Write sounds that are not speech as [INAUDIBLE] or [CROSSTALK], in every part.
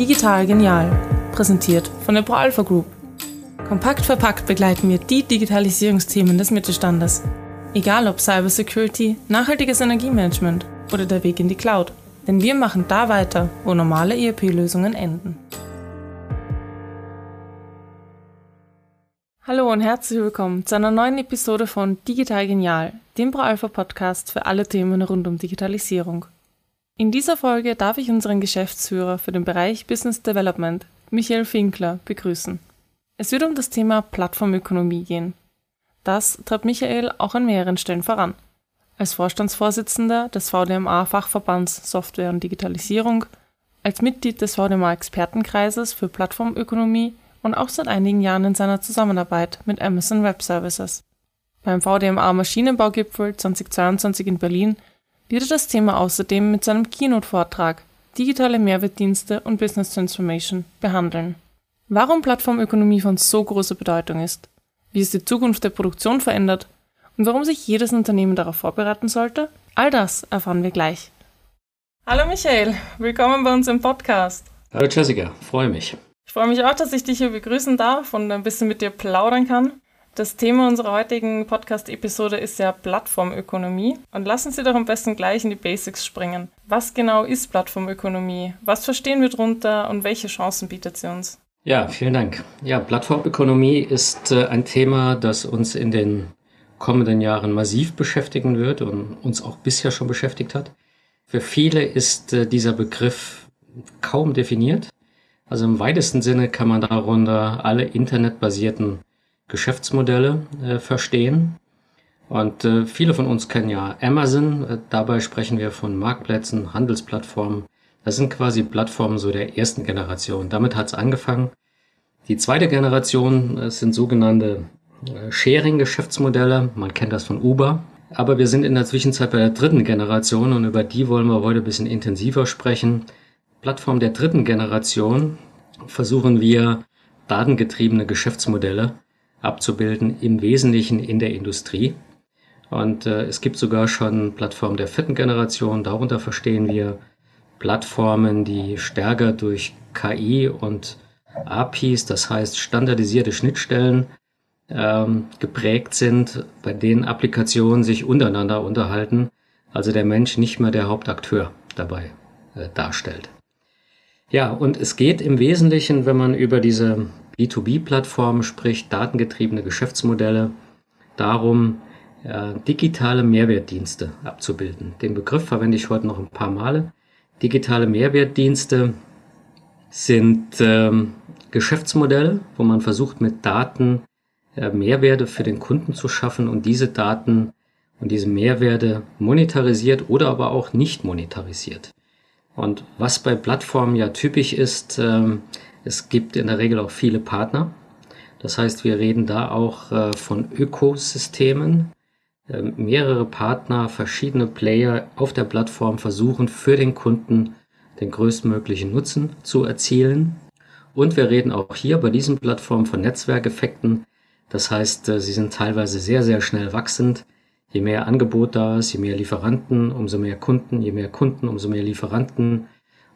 Digital Genial, präsentiert von der ProAlpha Group. Kompakt verpackt begleiten wir die Digitalisierungsthemen des Mittelstandes. Egal ob Cybersecurity, nachhaltiges Energiemanagement oder der Weg in die Cloud. Denn wir machen da weiter, wo normale ERP-Lösungen enden. Hallo und herzlich willkommen zu einer neuen Episode von Digital Genial, dem ProAlpha Podcast für alle Themen rund um Digitalisierung. In dieser Folge darf ich unseren Geschäftsführer für den Bereich Business Development, Michael Finkler, begrüßen. Es wird um das Thema Plattformökonomie gehen. Das treibt Michael auch an mehreren Stellen voran. Als Vorstandsvorsitzender des VDMA-Fachverbands Software und Digitalisierung, als Mitglied des VDMA-Expertenkreises für Plattformökonomie und auch seit einigen Jahren in seiner Zusammenarbeit mit Amazon Web Services. Beim VDMA Maschinenbaugipfel 2022 in Berlin wird er das Thema außerdem mit seinem Keynote-Vortrag Digitale Mehrwertdienste und Business Transformation behandeln. Warum Plattformökonomie von so großer Bedeutung ist, wie es die Zukunft der Produktion verändert und warum sich jedes Unternehmen darauf vorbereiten sollte, all das erfahren wir gleich. Hallo Michael, willkommen bei uns im Podcast. Hallo Jessica, freue mich. Ich freue mich auch, dass ich dich hier begrüßen darf und ein bisschen mit dir plaudern kann. Das Thema unserer heutigen Podcast-Episode ist ja Plattformökonomie. Und lassen Sie doch am besten gleich in die Basics springen. Was genau ist Plattformökonomie? Was verstehen wir darunter und welche Chancen bietet sie uns? Ja, vielen Dank. Ja, Plattformökonomie ist äh, ein Thema, das uns in den kommenden Jahren massiv beschäftigen wird und uns auch bisher schon beschäftigt hat. Für viele ist äh, dieser Begriff kaum definiert. Also im weitesten Sinne kann man darunter alle internetbasierten Geschäftsmodelle äh, verstehen. Und äh, viele von uns kennen ja Amazon. Äh, dabei sprechen wir von Marktplätzen, Handelsplattformen. Das sind quasi Plattformen so der ersten Generation. Damit hat es angefangen. Die zweite Generation äh, sind sogenannte äh, Sharing-Geschäftsmodelle. Man kennt das von Uber. Aber wir sind in der Zwischenzeit bei der dritten Generation und über die wollen wir heute ein bisschen intensiver sprechen. Plattform der dritten Generation versuchen wir datengetriebene Geschäftsmodelle abzubilden, im Wesentlichen in der Industrie. Und äh, es gibt sogar schon Plattformen der vierten Generation. Darunter verstehen wir Plattformen, die stärker durch KI und APIs, das heißt standardisierte Schnittstellen, ähm, geprägt sind, bei denen Applikationen sich untereinander unterhalten, also der Mensch nicht mehr der Hauptakteur dabei äh, darstellt. Ja, und es geht im Wesentlichen, wenn man über diese B2B-Plattformen spricht, datengetriebene Geschäftsmodelle, darum, äh, digitale Mehrwertdienste abzubilden. Den Begriff verwende ich heute noch ein paar Male. Digitale Mehrwertdienste sind ähm, Geschäftsmodelle, wo man versucht, mit Daten äh, Mehrwerte für den Kunden zu schaffen und diese Daten und diese Mehrwerte monetarisiert oder aber auch nicht monetarisiert. Und was bei Plattformen ja typisch ist, ähm, es gibt in der Regel auch viele Partner. Das heißt, wir reden da auch äh, von Ökosystemen. Äh, mehrere Partner, verschiedene Player auf der Plattform versuchen für den Kunden den größtmöglichen Nutzen zu erzielen. Und wir reden auch hier bei diesen Plattformen von Netzwerkeffekten. Das heißt, äh, sie sind teilweise sehr, sehr schnell wachsend. Je mehr Angebot da ist, je mehr Lieferanten, umso mehr Kunden, je mehr Kunden, umso mehr Lieferanten,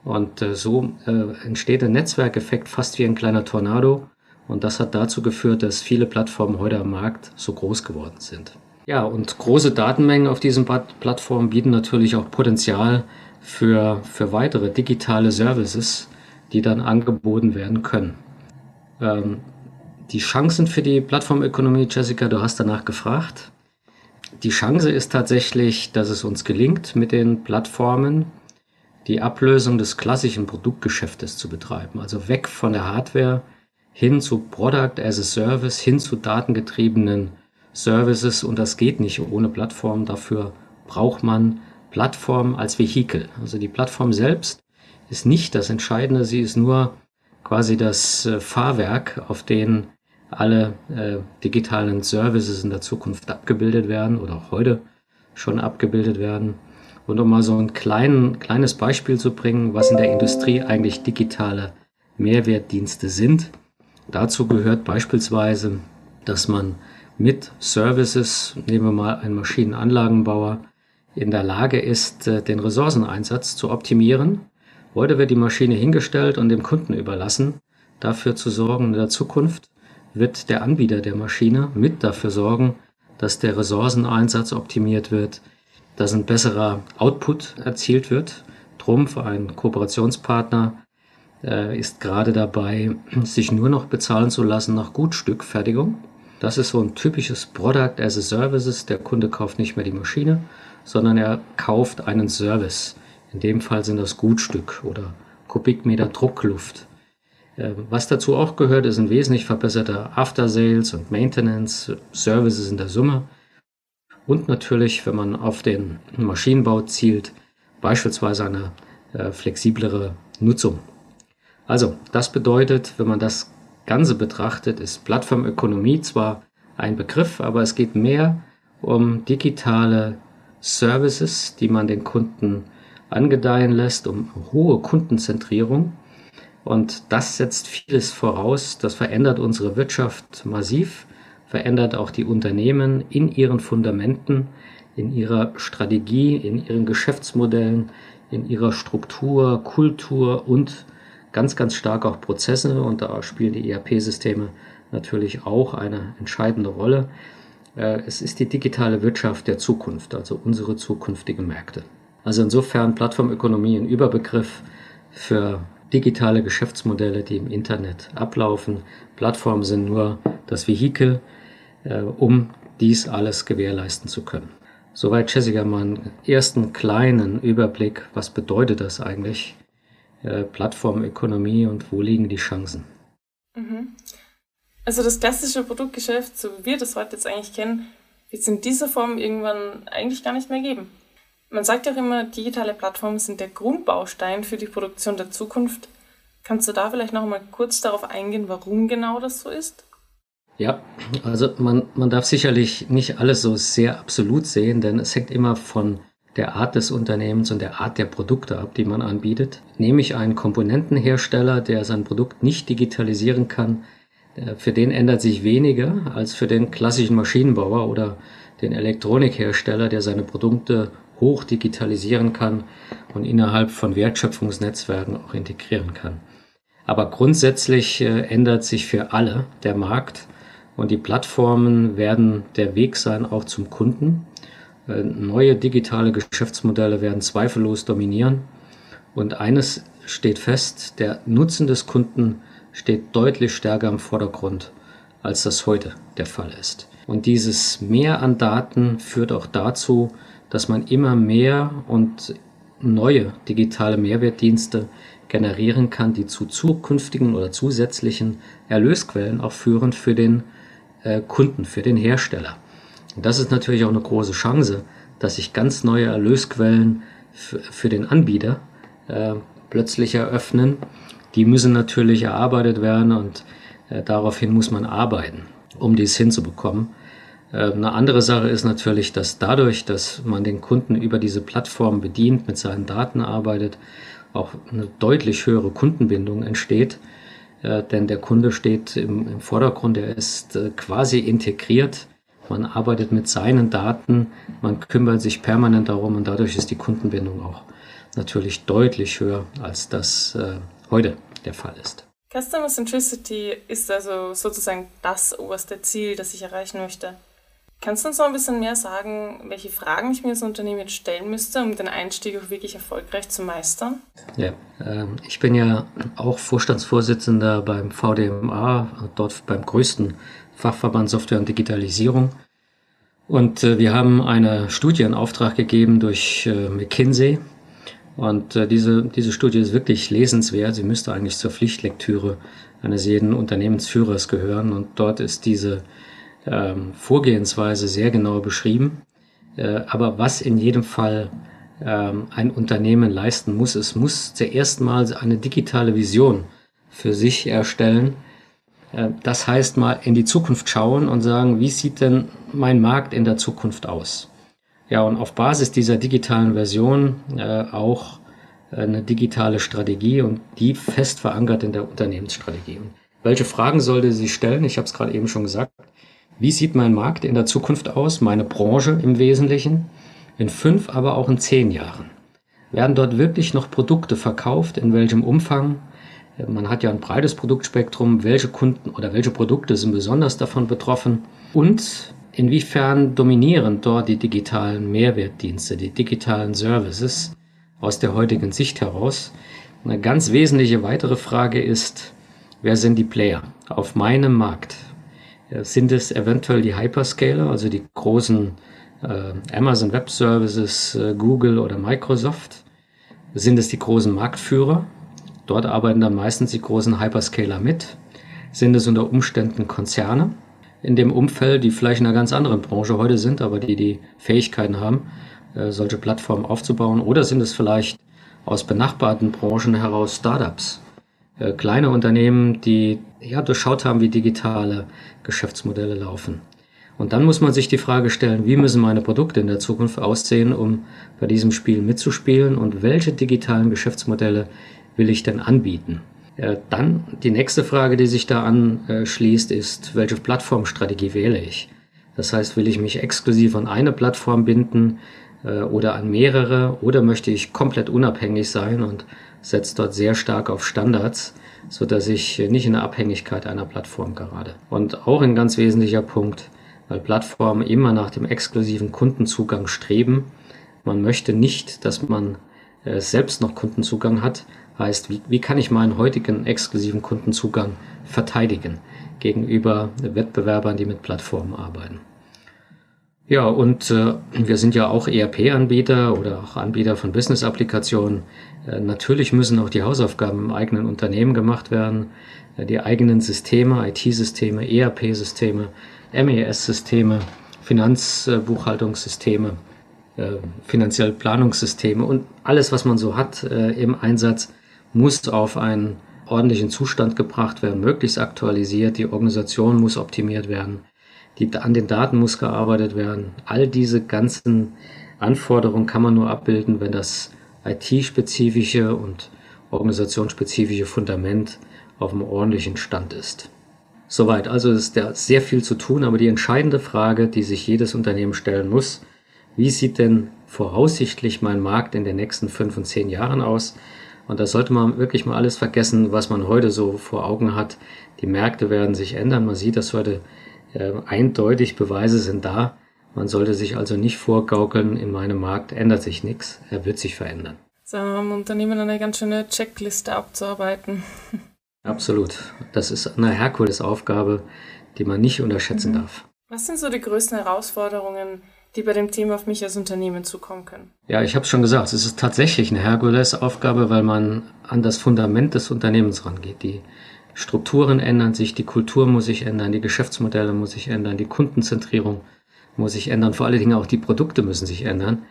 und äh, so äh, entsteht ein Netzwerkeffekt fast wie ein kleiner Tornado. Und das hat dazu geführt, dass viele Plattformen heute am Markt so groß geworden sind. Ja, und große Datenmengen auf diesen Plattformen bieten natürlich auch Potenzial für, für weitere digitale Services, die dann angeboten werden können. Ähm, die Chancen für die Plattformökonomie, Jessica, du hast danach gefragt. Die Chance ist tatsächlich, dass es uns gelingt, mit den Plattformen die Ablösung des klassischen Produktgeschäftes zu betreiben. Also weg von der Hardware hin zu Product as a Service, hin zu datengetriebenen Services. Und das geht nicht ohne Plattform. Dafür braucht man Plattform als Vehikel. Also die Plattform selbst ist nicht das Entscheidende. Sie ist nur quasi das äh, Fahrwerk, auf dem alle äh, digitalen Services in der Zukunft abgebildet werden oder auch heute schon abgebildet werden. Und um mal so ein klein, kleines Beispiel zu bringen, was in der Industrie eigentlich digitale Mehrwertdienste sind. Dazu gehört beispielsweise, dass man mit Services, nehmen wir mal einen Maschinenanlagenbauer, in der Lage ist, äh, den Ressourceneinsatz zu optimieren. Heute wird die Maschine hingestellt und dem Kunden überlassen. Dafür zu sorgen in der Zukunft wird der Anbieter der Maschine mit dafür sorgen, dass der Ressourceneinsatz optimiert wird, dass ein besserer Output erzielt wird. Trumpf, ein Kooperationspartner, äh, ist gerade dabei, [CLEARS THROAT] sich nur noch bezahlen zu lassen nach Gutstückfertigung. Das ist so ein typisches Product as a Services. Der Kunde kauft nicht mehr die Maschine, sondern er kauft einen Service. In dem Fall sind das Gutstück oder Kubikmeter Druckluft. Äh, was dazu auch gehört, ist ein wesentlich verbesserter After Sales und Maintenance, Services in der Summe. Und natürlich, wenn man auf den Maschinenbau zielt, beispielsweise eine äh, flexiblere Nutzung. Also, das bedeutet, wenn man das Ganze betrachtet, ist Plattformökonomie zwar ein Begriff, aber es geht mehr um digitale Services, die man den Kunden angedeihen lässt, um hohe Kundenzentrierung. Und das setzt vieles voraus. Das verändert unsere Wirtschaft massiv, verändert auch die Unternehmen in ihren Fundamenten, in ihrer Strategie, in ihren Geschäftsmodellen, in ihrer Struktur, Kultur und ganz, ganz stark auch Prozesse. Und da spielen die ERP-Systeme natürlich auch eine entscheidende Rolle. Äh, es ist die digitale Wirtschaft der Zukunft, also unsere zukünftigen Märkte. Also insofern Plattformökonomie ein Überbegriff für digitale Geschäftsmodelle, die im Internet ablaufen. Plattformen sind nur das Vehikel, äh, um dies alles gewährleisten zu können. Soweit Jessica mal ersten kleinen Überblick, was bedeutet das eigentlich, äh, Plattformökonomie und wo liegen die Chancen. Mhm. Also das klassische Produktgeschäft, so wie wir das heute jetzt eigentlich kennen, wird es in dieser Form irgendwann eigentlich gar nicht mehr geben. Man sagt ja auch immer, digitale Plattformen sind der Grundbaustein für die Produktion der Zukunft. Kannst du da vielleicht noch mal kurz darauf eingehen, warum genau das so ist? Ja, also man, man darf sicherlich nicht alles so sehr absolut sehen, denn es hängt immer von der Art des Unternehmens und der Art der Produkte ab, die man anbietet. Nehme ich einen Komponentenhersteller, der sein Produkt nicht digitalisieren kann, äh, für den ändert sich weniger als für den klassischen Maschinenbauer oder den Elektronikhersteller, der seine Produkte hoch digitalisieren kann und innerhalb von Wertschöpfungsnetzwerken auch integrieren kann. Aber grundsätzlich äh, ändert sich für alle der Markt und die Plattformen werden der Weg sein auch zum Kunden. Äh, neue digitale Geschäftsmodelle werden zweifellos dominieren und eines steht fest, der Nutzen des Kunden steht deutlich stärker im Vordergrund, als das heute der Fall ist. Und dieses Mehr an Daten führt auch dazu, dass man immer mehr und neue digitale Mehrwertdienste generieren kann, die zu zukünftigen oder zusätzlichen Erlösquellen auch führen für den äh, Kunden, für den Hersteller. Und das ist natürlich auch eine große Chance, dass sich ganz neue Erlösquellen für den Anbieter äh, plötzlich eröffnen. Die müssen natürlich erarbeitet werden und äh, daraufhin muss man arbeiten, um dies hinzubekommen. Äh, eine andere Sache ist natürlich, dass dadurch, dass man den Kunden über diese Plattform bedient, mit seinen Daten arbeitet, auch eine deutlich höhere Kundenbindung entsteht. Äh, denn der Kunde steht im, im Vordergrund, er ist äh, quasi integriert. Man arbeitet mit seinen Daten, man kümmert sich permanent darum und dadurch ist die Kundenbindung auch natürlich deutlich höher, als das äh, heute der Fall ist. Customer Centricity ist also sozusagen das oberste Ziel, das ich erreichen möchte. Kannst du uns noch ein bisschen mehr sagen, welche Fragen ich mir als Unternehmen jetzt stellen müsste, um den Einstieg auch wirklich erfolgreich zu meistern? Ja, äh, ich bin ja auch Vorstandsvorsitzender beim VDMA, dort beim größten Fachverband Software und Digitalisierung. Und äh, wir haben eine Studie in Auftrag gegeben durch äh, McKinsey. Und äh, diese, diese Studie ist wirklich lesenswert. Sie müsste eigentlich zur Pflichtlektüre eines jeden Unternehmensführers gehören. Und dort ist diese ähm, Vorgehensweise sehr genau beschrieben. Äh, aber was in jedem Fall ähm, ein Unternehmen leisten muss, es muss zuerst mal eine digitale Vision für sich erstellen. Äh, das heißt mal in die Zukunft schauen und sagen, wie sieht denn mein Markt in der Zukunft aus? Ja, und auf Basis dieser digitalen Version äh, auch eine digitale Strategie und die fest verankert in der Unternehmensstrategie. Und welche Fragen sollte sie stellen? Ich habe es gerade eben schon gesagt. Wie sieht mein Markt in der Zukunft aus, meine Branche im Wesentlichen, in fünf, aber auch in zehn Jahren? Werden dort wirklich noch Produkte verkauft? In welchem Umfang? Man hat ja ein breites Produktspektrum. Welche Kunden oder welche Produkte sind besonders davon betroffen? Und inwiefern dominieren dort die digitalen Mehrwertdienste, die digitalen Services aus der heutigen Sicht heraus? Eine ganz wesentliche weitere Frage ist, wer sind die Player auf meinem Markt? Sind es eventuell die Hyperscaler, also die großen äh, Amazon Web Services, äh, Google oder Microsoft? Sind es die großen Marktführer? Dort arbeiten dann meistens die großen Hyperscaler mit. Sind es unter Umständen Konzerne in dem Umfeld, die vielleicht in einer ganz anderen Branche heute sind, aber die die Fähigkeiten haben, äh, solche Plattformen aufzubauen? Oder sind es vielleicht aus benachbarten Branchen heraus Startups, äh, kleine Unternehmen, die ja durchschaut haben, wie digitale Geschäftsmodelle laufen? Und dann muss man sich die Frage stellen, wie müssen meine Produkte in der Zukunft aussehen, um bei diesem Spiel mitzuspielen und welche digitalen Geschäftsmodelle will ich denn anbieten? Dann die nächste Frage, die sich da anschließt, ist, welche Plattformstrategie wähle ich? Das heißt, will ich mich exklusiv an eine Plattform binden äh, oder an mehrere oder möchte ich komplett unabhängig sein und setze dort sehr stark auf Standards, so dass ich nicht in der Abhängigkeit einer Plattform gerate. Und auch ein ganz wesentlicher Punkt, weil Plattformen immer nach dem exklusiven Kundenzugang streben. Man möchte nicht, dass man äh, selbst noch Kundenzugang hat. Heißt, wie, wie kann ich meinen heutigen exklusiven Kundenzugang verteidigen gegenüber Wettbewerbern, die mit Plattformen arbeiten? Ja, und äh, wir sind ja auch ERP-Anbieter oder auch Anbieter von Business-Applikationen. Äh, natürlich müssen auch die Hausaufgaben im eigenen Unternehmen gemacht werden. Äh, die eigenen Systeme, IT-Systeme, ERP-Systeme, MES-Systeme, Finanzbuchhaltungssysteme, äh, finanzielle Planungssysteme und alles, was man so hat äh, im Einsatz, muss auf einen ordentlichen Zustand gebracht werden, möglichst aktualisiert. Die Organisation muss optimiert werden. Die, an den Daten muss gearbeitet werden. All diese ganzen Anforderungen kann man nur abbilden, wenn das IT-spezifische und organisationsspezifische Fundament auf einem ordentlichen Stand ist. Soweit. Also ist da sehr viel zu tun, aber die entscheidende Frage, die sich jedes Unternehmen stellen muss, wie sieht denn voraussichtlich mein Markt in den nächsten fünf und zehn Jahren aus? Und da sollte man wirklich mal alles vergessen, was man heute so vor Augen hat. Die Märkte werden sich ändern. Man sieht das heute äh, eindeutig, Beweise sind da. Man sollte sich also nicht vorgaukeln, in meinem Markt ändert sich nichts, er wird sich verändern. So haben Unternehmen eine ganz schöne Checkliste abzuarbeiten. [LAUGHS] Absolut. Das ist eine Herkulesaufgabe, die man nicht unterschätzen mhm. darf. Was sind so die größten Herausforderungen, die bei dem Thema auf mich als Unternehmen zukommen können? Ja, ich habe es schon gesagt, es ist tatsächlich eine Herkulesaufgabe, weil man an das Fundament des Unternehmens rangeht. Die Strukturen ändern sich, die Kultur muss sich ändern, die Geschäftsmodelle muss sich ändern, die Kundenzentrierung muss sich ändern, vor allen Dingen auch die Produkte müssen sich ändern.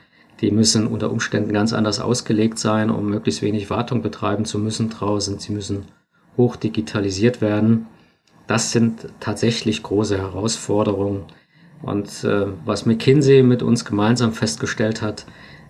Die müssen unter Umständen ganz anders ausgelegt sein, um möglichst wenig Wartung betreiben zu müssen draußen. Sie müssen hoch digitalisiert werden. Das sind tatsächlich große Herausforderungen. Und äh, was McKinsey mit uns gemeinsam festgestellt hat,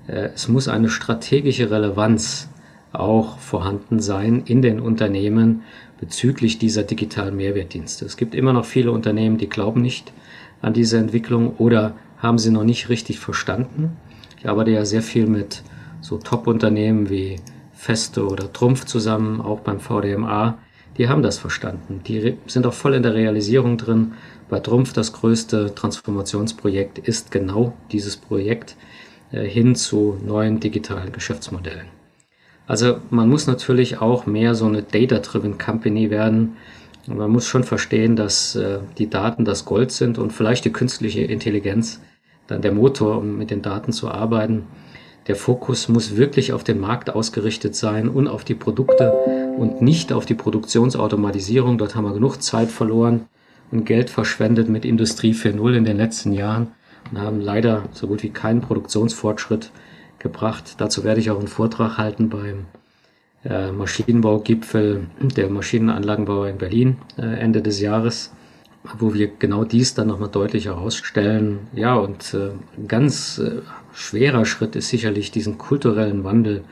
äh, es muss eine strategische Relevanz auch vorhanden sein in den Unternehmen bezüglich dieser digitalen Mehrwertdienste. Es gibt immer noch viele Unternehmen, die glauben nicht an diese Entwicklung oder haben sie noch nicht richtig verstanden. Ich arbeite ja sehr viel mit so Top-Unternehmen wie Feste oder Trumpf zusammen, auch beim VDMA, die haben das verstanden. Die sind auch voll in der Realisierung drin. Bei Trumpf das größte Transformationsprojekt ist genau dieses Projekt äh, hin zu neuen digitalen Geschäftsmodellen. Also man muss natürlich auch mehr so eine Data-Driven Company werden. Man muss schon verstehen, dass äh, die Daten das Gold sind und vielleicht die künstliche Intelligenz dann der Motor, um mit den Daten zu arbeiten. Der Fokus muss wirklich auf den Markt ausgerichtet sein und auf die Produkte und nicht auf die Produktionsautomatisierung. Dort haben wir genug Zeit verloren und Geld verschwendet mit Industrie 4.0 in den letzten Jahren und haben leider so gut wie keinen Produktionsfortschritt gebracht. Dazu werde ich auch einen Vortrag halten beim äh, Maschinenbaugipfel der Maschinenanlagenbauer in Berlin äh, Ende des Jahres wo wir genau dies dann nochmal deutlich herausstellen. Ja, und äh, ein ganz schwerer Schritt ist sicherlich diesen kulturellen Wandel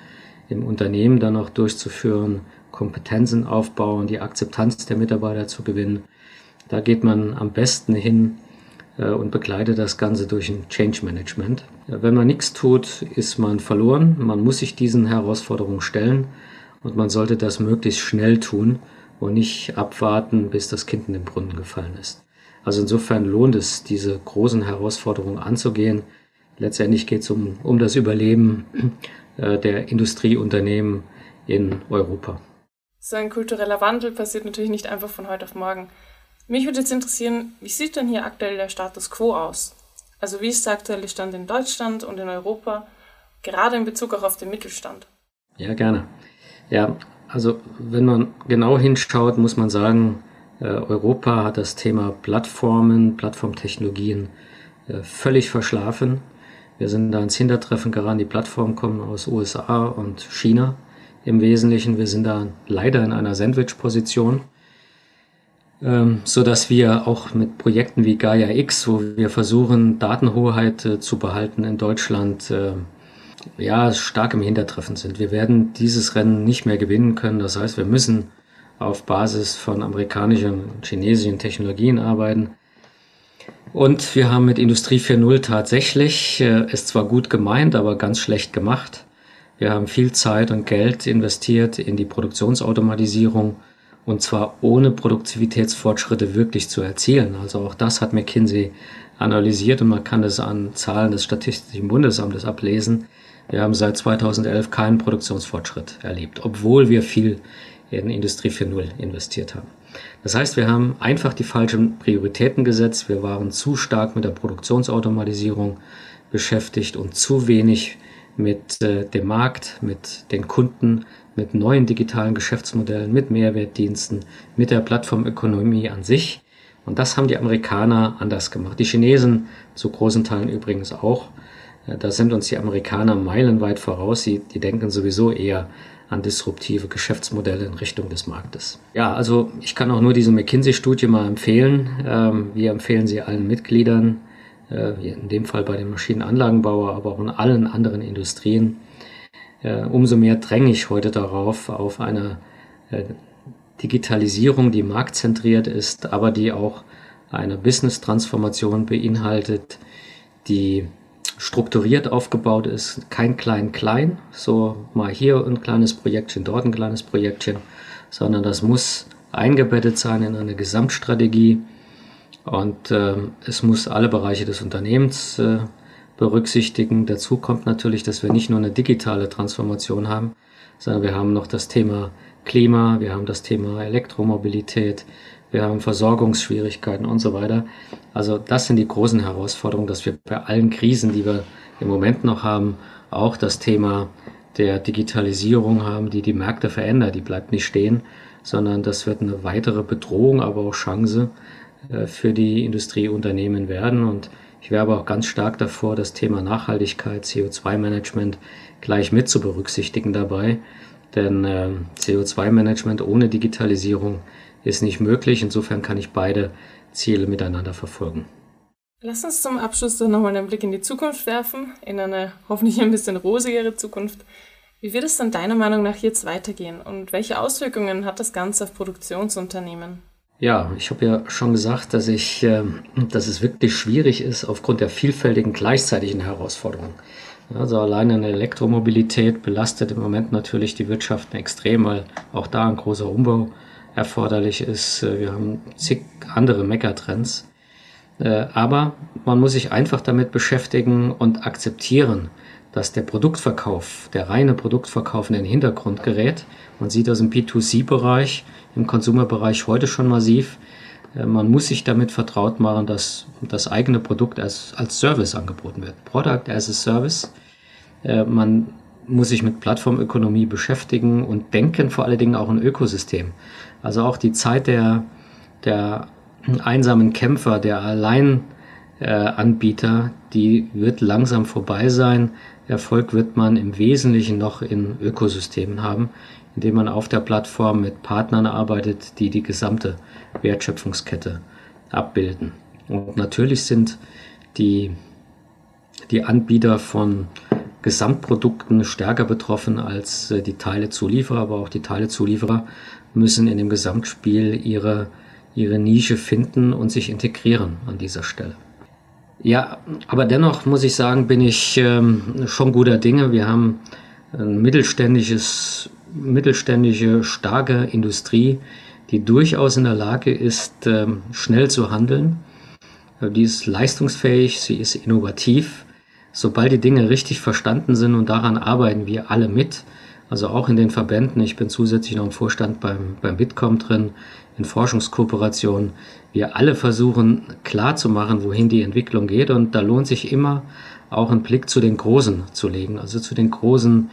im Unternehmen dann auch durchzuführen, Kompetenzen aufbauen, die Akzeptanz der Mitarbeiter zu gewinnen. Da geht man am besten hin, und begleite das Ganze durch ein Change Management. Wenn man nichts tut, ist man verloren. Man muss sich diesen Herausforderungen stellen und man sollte das möglichst schnell tun und nicht abwarten, bis das Kind in den Brunnen gefallen ist. Also insofern lohnt es, diese großen Herausforderungen anzugehen. Letztendlich geht es um, um das Überleben äh, der Industrieunternehmen in Europa. So ein kultureller Wandel passiert natürlich nicht einfach von heute auf morgen. Mich würde jetzt interessieren, wie sieht denn hier aktuell der Status quo aus? Also wie ist der aktuelle Stand in Deutschland und in Europa, gerade in Bezug auch auf den Mittelstand? Ja, gerne. Ja, also wenn man genau hinschaut, muss man sagen, äh, Europa hat das Thema Plattformen, Plattformtechnologien äh, völlig verschlafen. Wir sind da ins Hintertreffen geraten. Die Plattformen kommen aus USA und China im Wesentlichen. Wir sind da leider in einer Sandwich-Position, ähm, so dass wir auch mit Projekten wie Gaia X, wo wir versuchen, Datenhoheit äh, zu behalten in Deutschland, äh, ja, stark im Hintertreffen sind. Wir werden dieses Rennen nicht mehr gewinnen können. Das heißt, wir müssen auf Basis von amerikanischen und chinesischen Technologien arbeiten. Und wir haben mit Industrie 4.0 tatsächlich, äh, ist zwar gut gemeint, aber ganz schlecht gemacht. Wir haben viel Zeit und Geld investiert in die Produktionsautomatisierung und zwar ohne Produktivitätsfortschritte wirklich zu erzielen. Also auch das hat McKinsey analysiert und man kann es an Zahlen des Statistischen Bundesamtes ablesen. Wir haben seit 2011 keinen Produktionsfortschritt erlebt, obwohl wir viel in Industrie 4.0 investiert haben. Das heißt, wir haben einfach die falschen Prioritäten gesetzt. Wir waren zu stark mit der Produktionsautomatisierung beschäftigt und zu wenig mit äh, dem Markt, mit den Kunden, mit neuen digitalen Geschäftsmodellen, mit Mehrwertdiensten, mit der Plattformökonomie an sich. Und das haben die Amerikaner anders gemacht. Die Chinesen zu großen Teilen übrigens auch. Da sind uns die Amerikaner meilenweit voraus. Sie, die denken sowieso eher an disruptive Geschäftsmodelle in Richtung des Marktes. Ja, also ich kann auch nur diese McKinsey-Studie mal empfehlen. Ähm, wir empfehlen sie allen Mitgliedern, äh, in dem Fall bei den Maschinenanlagenbauer, aber auch in allen anderen Industrien. Umso mehr dränge ich heute darauf, auf eine äh, Digitalisierung, die marktzentriert ist, aber die auch eine Business-Transformation beinhaltet, die strukturiert aufgebaut ist, kein Klein-Klein, so mal hier ein kleines Projektchen, dort ein kleines Projektchen, sondern das muss eingebettet sein in eine Gesamtstrategie. Und äh, es muss alle Bereiche des Unternehmens äh, berücksichtigen. Dazu kommt natürlich, dass wir nicht nur eine digitale Transformation haben, sondern wir haben noch das Thema Klima, wir haben das Thema Elektromobilität, wir haben Versorgungsschwierigkeiten und so weiter. Also das sind die großen Herausforderungen, dass wir bei allen Krisen, die wir im Moment noch haben, auch das Thema der Digitalisierung haben, die die Märkte verändert. Die bleibt nicht stehen, sondern das wird eine weitere Bedrohung, aber auch Chance äh, für die Industrieunternehmen werden. Und ich wäre aber auch ganz stark davor, das Thema Nachhaltigkeit, CO2-Management gleich mit zu berücksichtigen dabei. Denn äh, CO2-Management ohne Digitalisierung ist nicht möglich. Insofern kann ich beide Ziele miteinander verfolgen. Lass uns zum Abschluss dann nochmal einen Blick in die Zukunft werfen, in eine hoffentlich ein bisschen rosigere Zukunft. Wie wird es dann deiner Meinung nach jetzt weitergehen und welche Auswirkungen hat das Ganze auf Produktionsunternehmen? Ja, ich habe ja schon gesagt, dass ich, äh, dass es wirklich schwierig ist aufgrund der vielfältigen gleichzeitigen Herausforderungen. Also alleine eine Elektromobilität belastet im Moment natürlich die Wirtschaft extrem, weil auch da ein großer Umbau erforderlich ist. Äh, wir haben zig andere Megatrends. Äh, aber man muss sich einfach damit beschäftigen und akzeptieren, dass der Produktverkauf, der reine Produktverkauf in den Hintergrund gerät. Man sieht das im B2C-Bereich, im Konsumerbereich heute schon massiv. Äh, man muss sich damit vertraut machen, dass das eigene Produkt als, als Service angeboten wird. Product as a Service. Man muss sich mit Plattformökonomie beschäftigen und denken vor allen Dingen auch ein Ökosystem. Also auch die Zeit der, der einsamen Kämpfer, der Alleinanbieter, äh, die wird langsam vorbei sein. Erfolg wird man im Wesentlichen noch in Ökosystemen haben, indem man auf der Plattform mit Partnern arbeitet, die die gesamte Wertschöpfungskette abbilden. Und natürlich sind die, die Anbieter von Gesamtprodukten stärker betroffen als äh, die Teilezulieferer, aber auch die Teilezulieferer müssen in dem Gesamtspiel ihre, ihre Nische finden und sich integrieren an dieser Stelle. Ja, aber dennoch muss ich sagen, bin ich ähm, schon guter Dinge. Wir haben ein mittelständisches, mittelständische, starke Industrie, die durchaus in der Lage ist, ähm, schnell zu handeln. Die ist leistungsfähig, sie ist innovativ. Sobald die Dinge richtig verstanden sind und daran arbeiten wir alle mit, also auch in den Verbänden, ich bin zusätzlich noch im Vorstand beim, beim Bitkom drin, in Forschungskooperationen, wir alle versuchen klar zu machen, wohin die Entwicklung geht und da lohnt sich immer auch einen Blick zu den Großen zu legen, also zu den großen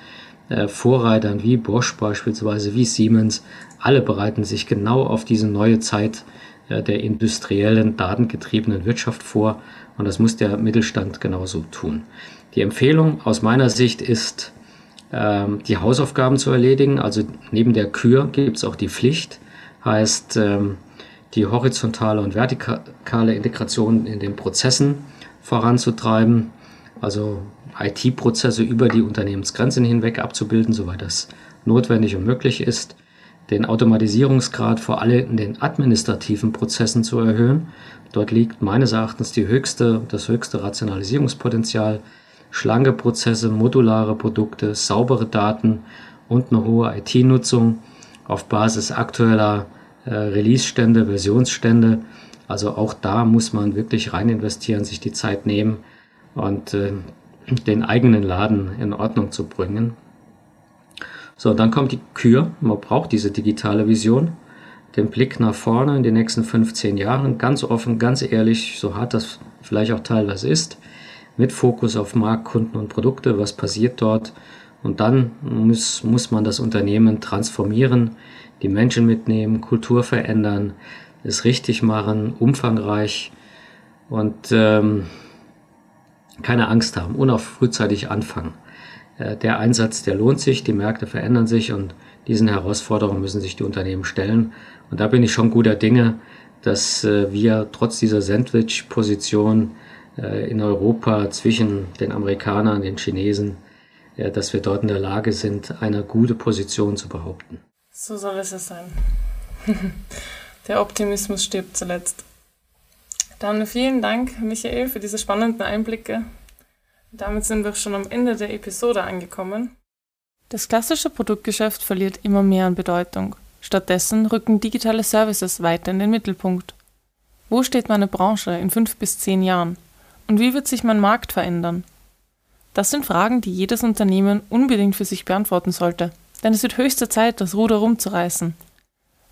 äh, Vorreitern wie Bosch beispielsweise, wie Siemens. Alle bereiten sich genau auf diese neue Zeit äh, der industriellen, datengetriebenen Wirtschaft vor und das muss der Mittelstand genauso tun. Die Empfehlung aus meiner Sicht ist, ähm, die Hausaufgaben zu erledigen. Also neben der Kür gibt es auch die Pflicht, heißt ähm, die horizontale und vertikale Integration in den Prozessen voranzutreiben also IT-Prozesse über die Unternehmensgrenzen hinweg abzubilden, soweit das notwendig und möglich ist, den Automatisierungsgrad vor allem in den administrativen Prozessen zu erhöhen. Dort liegt meines Erachtens die höchste, das höchste Rationalisierungspotenzial, schlanke Prozesse, modulare Produkte, saubere Daten und eine hohe IT-Nutzung auf Basis aktueller äh, Release-Stände, Versionsstände. Also auch da muss man wirklich rein investieren, sich die Zeit nehmen, und äh, den eigenen Laden in Ordnung zu bringen. So, dann kommt die Kür. Man braucht diese digitale Vision, den Blick nach vorne in den nächsten 15 Jahren, ganz offen, ganz ehrlich, so hart das vielleicht auch teilweise ist, mit Fokus auf Markt, Kunden und Produkte, was passiert dort. Und dann muss, muss man das Unternehmen transformieren, die Menschen mitnehmen, Kultur verändern, es richtig machen, umfangreich. Und ähm, keine Angst haben und auch frühzeitig anfangen. Äh, der Einsatz, der lohnt sich, die Märkte verändern sich und diesen Herausforderungen müssen sich die Unternehmen stellen. Und da bin ich schon guter Dinge, dass äh, wir trotz dieser Sandwich-Position äh, in Europa zwischen den Amerikanern, den Chinesen, dass wir dort in der Lage sind, eine gute Position zu behaupten. So soll es sein. [LAUGHS] der Optimismus stirbt zuletzt. Dann vielen Dank, Michael, für diese spannenden Einblicke. Damit sind wir schon am Ende der Episode angekommen. Das klassische Produktgeschäft verliert immer mehr an Bedeutung. Stattdessen rücken digitale Services weiter in den Mittelpunkt. Wo steht meine Branche in fünf bis zehn Jahren? Und wie wird sich mein Markt verändern? Das sind Fragen, die jedes Unternehmen unbedingt für sich beantworten sollte, denn es wird höchste Zeit, das Ruder rumzureißen.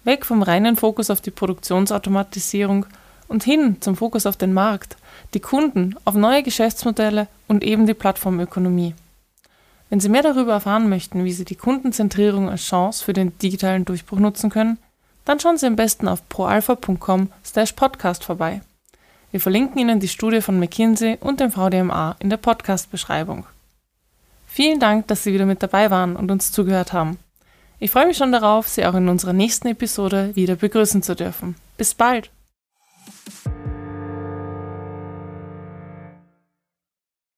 Weg vom reinen Fokus auf die Produktionsautomatisierung und hin zum Fokus auf den Markt, die Kunden, auf neue Geschäftsmodelle und eben die Plattformökonomie. Wenn Sie mehr darüber erfahren möchten, wie Sie die Kundenzentrierung als Chance für den digitalen Durchbruch nutzen können, dann schauen Sie am besten auf proalpha.com/podcast vorbei. Wir verlinken Ihnen die Studie von McKinsey und dem VDMA in der Podcast-Beschreibung. Vielen Dank, dass Sie wieder mit dabei waren und uns zugehört haben. Ich freue mich schon darauf, Sie auch in unserer nächsten Episode wieder begrüßen zu dürfen. Bis bald!